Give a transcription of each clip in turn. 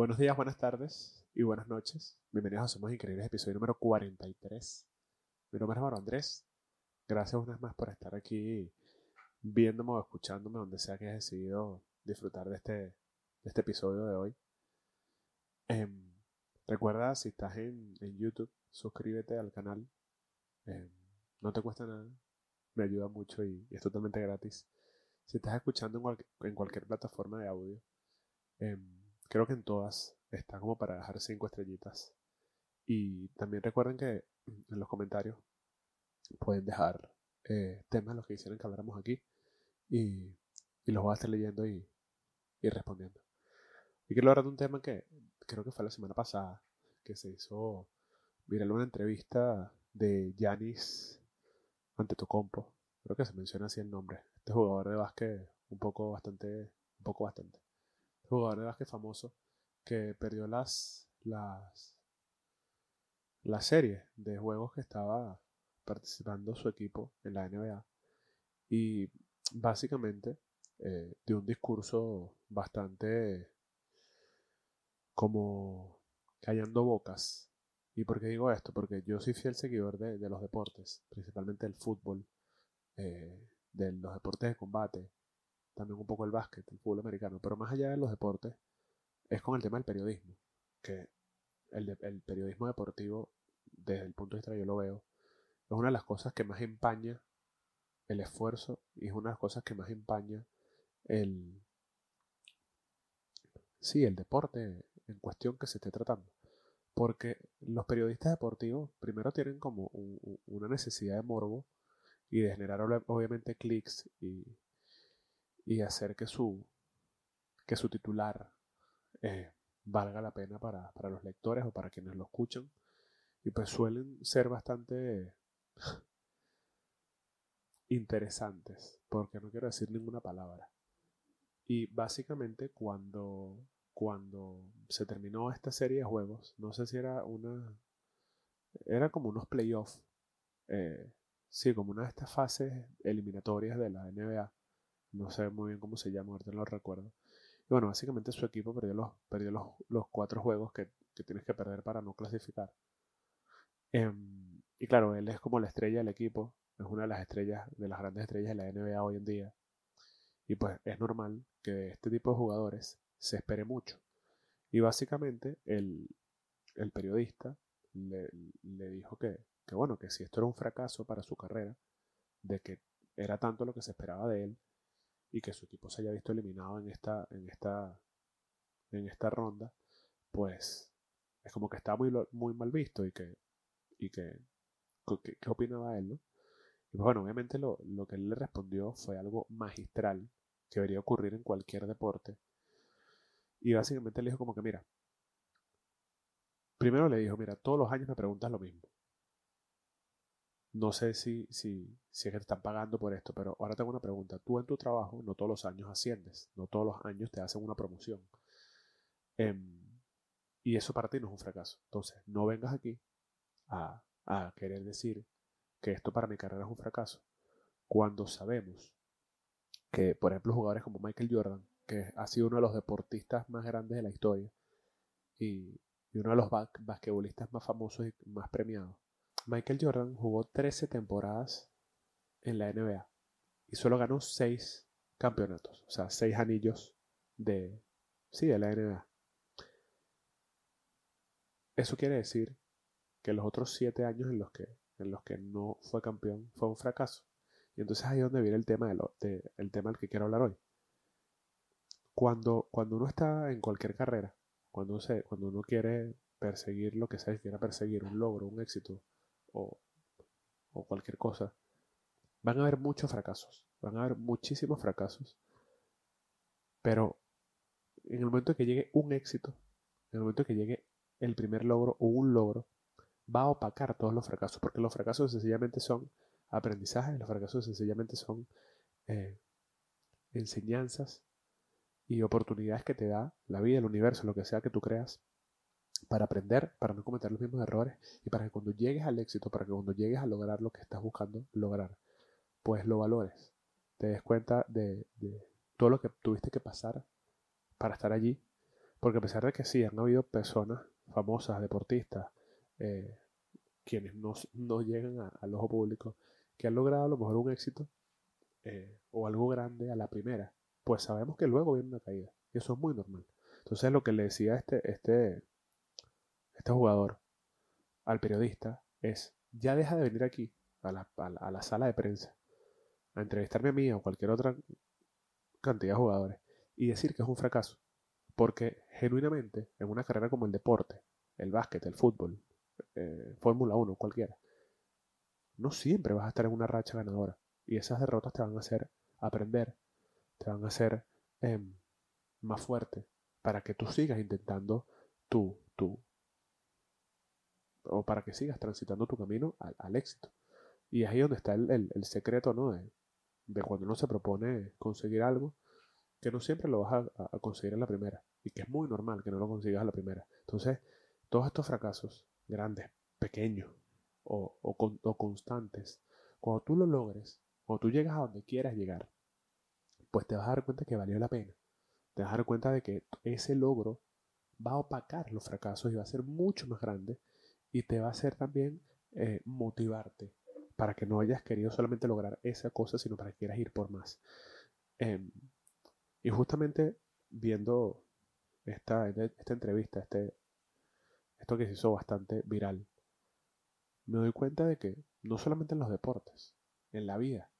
Buenos días, buenas tardes y buenas noches. Bienvenidos a Somos Increíbles, episodio número 43. Mi nombre es Maro Andrés. Gracias una vez más por estar aquí viéndome o escuchándome donde sea que hayas decidido disfrutar de este, de este episodio de hoy. Em, recuerda, si estás en, en, YouTube, suscríbete al canal. Em, no te cuesta nada. Me ayuda mucho y, y es totalmente gratis. Si estás escuchando en, cual, en cualquier plataforma de audio, em, Creo que en todas está como para dejar cinco estrellitas. Y también recuerden que en los comentarios pueden dejar eh, temas los que quisieran que habláramos aquí. Y, y, los voy a estar leyendo y, y respondiendo. Y quiero hablar de un tema que creo que fue la semana pasada, que se hizo viral una entrevista de Yanis Antetokounmpo. Creo que se menciona así el nombre. Este jugador de básquet un poco bastante, un poco bastante jugador de básquet famoso que perdió las, las, la serie de juegos que estaba participando su equipo en la NBA. Y básicamente eh, dio un discurso bastante como callando bocas. ¿Y por qué digo esto? Porque yo soy fiel seguidor de, de los deportes, principalmente el fútbol, eh, de los deportes de combate, también un poco el básquet, el fútbol americano, pero más allá de los deportes, es con el tema del periodismo, que el, el periodismo deportivo, desde el punto de vista que yo lo veo, es una de las cosas que más empaña el esfuerzo y es una de las cosas que más empaña el, sí, el deporte en cuestión que se esté tratando. Porque los periodistas deportivos primero tienen como una necesidad de morbo y de generar obviamente clics y, y hacer que su, que su titular eh, valga la pena para, para, los lectores o para quienes lo escuchan. Y pues suelen ser bastante interesantes, porque no quiero decir ninguna palabra. Y básicamente cuando, cuando se terminó esta serie de juegos, no sé si era una... Era como unos playoffs. Eh, sí, como una de estas fases eliminatorias de la NBA no sé muy bien cómo se llama, ahorita no lo recuerdo. Y bueno, básicamente su equipo perdió los, perdió los, los cuatro juegos que, que, tienes que perder para no clasificar. Em, y claro, él es como la estrella del equipo, es una de las estrellas, de las grandes estrellas de la NBA hoy en día. Y pues es normal que de este tipo de jugadores se espere mucho. Y básicamente el, el periodista le, le dijo que, que, bueno, que si esto era un fracaso para su carrera, de que era tanto lo que se esperaba de él, y que su equipo se haya visto eliminado en esta, en esta, en esta ronda, pues es como que está muy, muy mal visto y que, y que, ¿qué, opinaba él, no? Y pues bueno, obviamente lo, lo que él le respondió fue algo magistral que debería ocurrir en cualquier deporte. Y básicamente le dijo como que, mira, primero le dijo, mira, todos los años me preguntas lo mismo. No sé si, si, si es que te están pagando por esto, pero ahora tengo una pregunta. Tú en tu trabajo no todos los años asciendes, no todos los años te hacen una promoción. Em, y eso para ti no es un fracaso. Entonces, no vengas aquí a, a querer decir que esto para mi carrera es un fracaso, cuando sabemos que, por ejemplo, jugadores como Michael Jordan, que ha sido uno de los deportistas más grandes de la historia y, y uno de los basquetbolistas más famosos y más premiados, Michael Jordan jugó 13 temporadas en la NBA y solo ganó 6 campeonatos, o sea, 6 anillos de, sí, de la NBA. Eso quiere decir que los otros 7 años en los que, en los que no fue campeón fue un fracaso. Y entonces ahí es donde viene el tema, de lo, de, el tema del que quiero hablar hoy. Cuando, cuando uno está en cualquier carrera, cuando, se, cuando uno quiere perseguir lo que sea quiera perseguir, un logro, un éxito, o, cualquier cosa, van a haber muchos fracasos, van a haber muchísimos fracasos, pero en el momento que llegue un éxito, en el momento que llegue el primer logro o un logro, va a opacar todos los fracasos, porque los fracasos sencillamente son aprendizajes, los fracasos sencillamente son eh, enseñanzas y oportunidades que te da la vida, el universo, lo que sea que tú creas para aprender, para no cometer los mismos errores y para que cuando llegues al éxito, para que cuando llegues a lograr lo que estás buscando lograr, pues lo valores, te des cuenta de, todo lo que tuviste que pasar para estar allí, Porque a pesar de que sí, han habido personas famosas, deportistas, eh, quienes no, no llegan al ojo público, que han logrado a lo mejor un éxito eh, o algo grande a la primera, pues sabemos que luego viene una caída. Y eso es muy normal. Entonces lo que le decía este, este, este jugador al periodista es, ya deja de venir aquí, a la, a la sala de prensa, a entrevistarme a mí o cualquier otra cantidad de jugadores y decir que es un fracaso. Porque genuinamente, en una carrera como el deporte, el básquet, el fútbol, eh, Fórmula 1, cualquiera, no siempre vas a estar en una racha ganadora. Y esas derrotas te van a hacer aprender, te van a hacer em, más fuerte para que tú sigas intentando tú, tú, o para que sigas transitando tu camino al, éxito. Y es ahí donde está el, secreto, ¿no? De, de, cuando uno se propone conseguir algo, que no siempre lo vas a, conseguir en la primera, y que es muy normal que no lo consigas a la primera. Entonces, todos estos fracasos, grandes, pequeños o, o constantes, cuando tú lo logres, cuando tú llegas a donde quieras llegar, pues te vas a dar cuenta que valió la pena. Te vas a dar cuenta de que ese logro va a opacar los fracasos y va a ser mucho más grande y te va a hacer también eh, motivarte para que no hayas querido solamente lograr esa cosa, sino para que quieras ir por más. Em, y justamente viendo esta, esta entrevista, este, esto que se hizo bastante viral, me doy cuenta de que no solamente en los deportes, en la vida,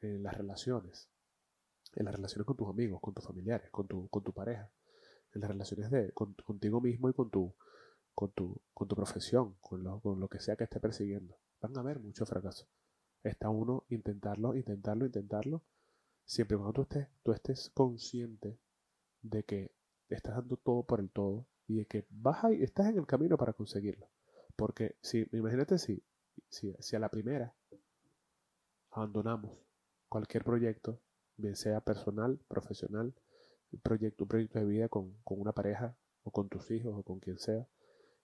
en las relaciones, en las relaciones con tus amigos, con tus familiares, con tu, con tu pareja, en las relaciones de, contigo mismo y con tu, con tu, con tu profesión, con lo, con lo que sea que esté persiguiendo. Van a haber muchos fracasos. Está uno intentarlo, intentarlo, intentarlo, siempre cuando tú estés, tú estés consciente de que estás dando todo por el todo y de que vas ahí, estás en el camino para conseguirlo. Porque si, imagínate si, si, si a la primera abandonamos cualquier proyecto, bien sea personal, profesional, proyecto, un proyecto de vida con, una pareja o con tus hijos o con quien sea,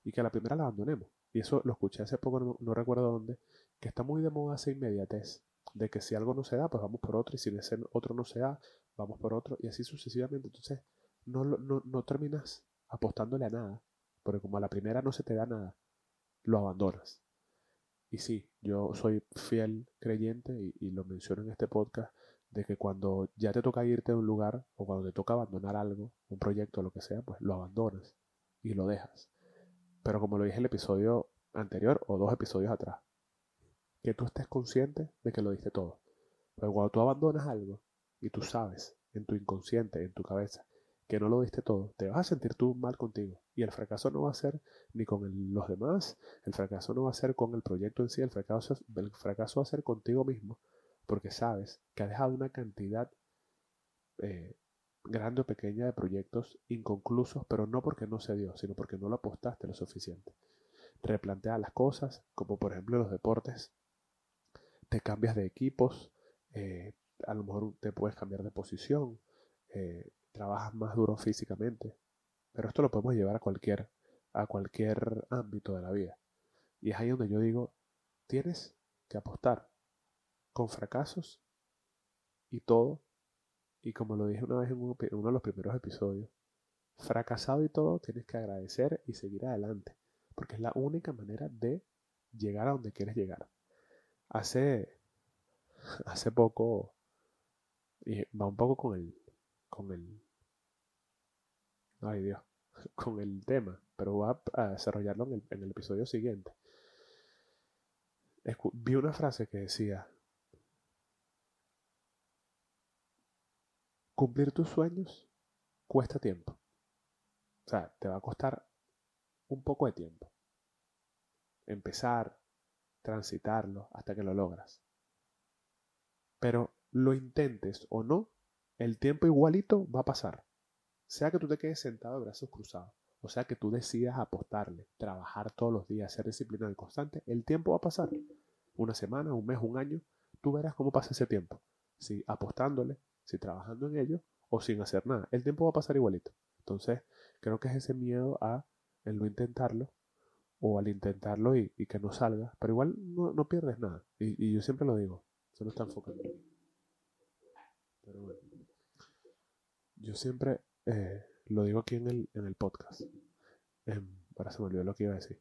y que a la primera la abandonemos. Y eso lo escuché hace poco, no, recuerdo dónde, que está muy de moda esa inmediatez, de que si algo no se da, pues vamos por otro, y si ese otro no se da, vamos por otro, y así sucesivamente. Entonces, no, no, no terminas apostándole a nada, porque como a la primera no se te da nada, lo abandonas. Y sí, yo soy fiel creyente, y, y lo menciono en este podcast, de que cuando ya te toca irte de un lugar o cuando te toca abandonar algo, un proyecto lo que sea, pues lo abandonas y lo dejas. Pero como lo dije en el episodio anterior o dos episodios atrás, que tú estés consciente de que lo diste todo. Pero cuando tú abandonas algo y tú sabes en tu inconsciente, en tu cabeza, que no lo diste todo, te vas a sentir tú mal contigo. Y el fracaso no va a ser ni con los demás, el fracaso no va a ser con el proyecto en sí, el fracaso, el fracaso va a ser contigo mismo, porque sabes que has dejado una cantidad eh, grande o pequeña de proyectos inconclusos, pero no porque no se dio, sino porque no lo apostaste lo suficiente. Replantea las cosas, como por ejemplo los deportes, te cambias de equipos, eh, a lo mejor te puedes cambiar de posición, eh, trabajas más duro físicamente, pero esto lo podemos llevar a cualquier, a cualquier ámbito de la vida. Y es ahí donde yo digo, tienes que apostar con fracasos y todo. Y como lo dije una vez en uno, de los primeros episodios, fracasado y todo, tienes que agradecer y seguir adelante, porque es la única manera de llegar a donde quieres llegar. Hace, hace poco, y va un poco con el, con el, ay Dios, con el tema, pero voy a, desarrollarlo en el, en el episodio siguiente. vi una frase que decía, Cumplir tus sueños cuesta tiempo. O sea, te va a costar un poco de tiempo. Empezar, transitarlo hasta que lo logras. Pero lo intentes o no, el tiempo igualito va a pasar. Sea que tú te quedes sentado de brazos cruzados, o sea que tú decidas apostarle, trabajar todos los días, ser disciplinado y constante, el tiempo va a pasar. Una semana, un mes, un año, tú verás cómo pasa ese tiempo. Si apostándole, si trabajando en ello o sin hacer nada. El tiempo va a pasar igualito. Entonces, creo que es ese miedo a el no intentarlo o al intentarlo y, que no salga, pero igual no, pierdes nada. Y, yo siempre lo digo, no está enfocando en Pero bueno, yo siempre, eh, lo digo aquí en el, en el podcast. Em, ahora se me olvidó lo que iba a decir.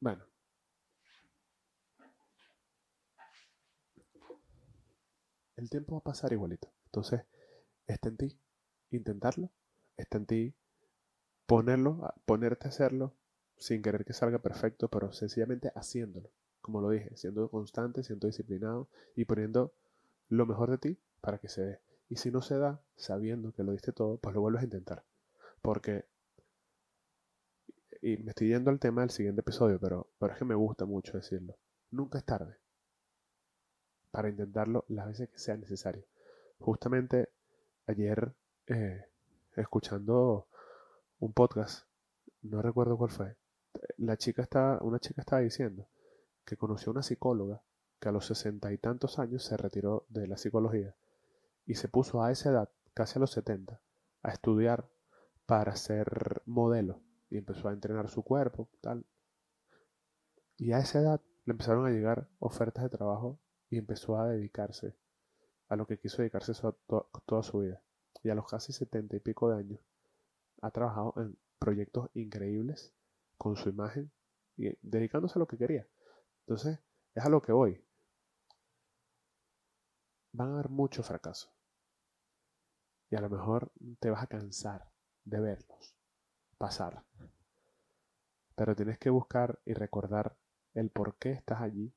Bueno. El tiempo va a pasar igualito. Entonces, está en ti intentarlo, está en ti ponerlo, ponerte a hacerlo sin querer que salga perfecto, pero sencillamente haciéndolo. Como lo dije, siendo constante, siendo disciplinado y poniendo lo mejor de ti para que se dé. Y si no se da, sabiendo que lo diste todo, pues lo vuelves a intentar. Porque, y me estoy yendo al tema del siguiente episodio, pero, pero es que me gusta mucho decirlo. Nunca es tarde para intentarlo las veces que sea necesario. Justamente ayer, eh, escuchando un podcast, no recuerdo cuál fue, la chica está, una chica estaba diciendo que conoció a una psicóloga que a los sesenta y tantos años se retiró de la psicología y se puso a esa edad, casi a los setenta, a estudiar para ser modelo y empezó a entrenar su cuerpo, tal. Y a esa edad le empezaron a llegar ofertas de trabajo y empezó a dedicarse a lo que quiso dedicarse toda su vida. Y a los casi setenta y pico de años ha trabajado en proyectos increíbles con su imagen y dedicándose a lo que quería. Entonces, es a lo que voy. Van a haber muchos fracasos. Y a lo mejor te vas a cansar de verlos pasar. Pero tienes que buscar y recordar el por qué estás allí,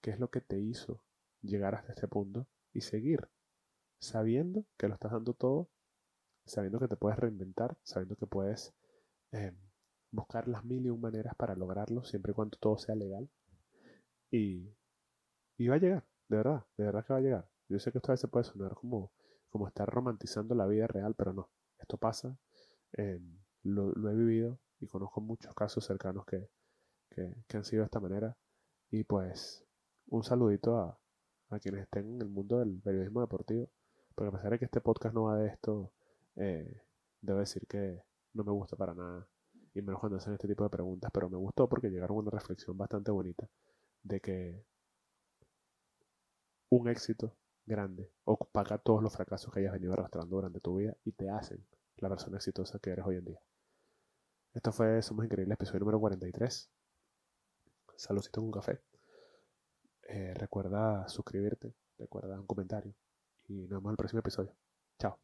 qué es lo que te hizo llegar hasta este punto y seguir sabiendo que lo estás dando todo, sabiendo que te puedes reinventar, sabiendo que puedes eh, buscar las mil y un maneras para lograrlo, siempre y cuando todo sea legal. Y, y va a llegar, de verdad, de verdad que va a llegar. Yo sé que esto a veces puede sonar como, como estar romantizando la vida real, pero no. Esto pasa, eh, lo, he vivido y conozco muchos casos cercanos que, que, han sido de esta manera. Y pues, un saludito a, a quienes estén en el mundo del periodismo deportivo. Porque a pesar de que este podcast no va de esto, eh, debo decir que no me gusta para nada y menos cuando hacen este tipo de preguntas, pero me gustó porque llegaron a una reflexión bastante bonita de que un éxito grande opaca todos los fracasos que hayas venido arrastrando durante tu vida y te hacen la persona exitosa que eres hoy en día. Esto fue Somos Increíbles, episodio número 43. Saludcito con café. Eh, recuerda suscribirte, recuerda un comentario y nos vemos en el próximo episodio. Chao.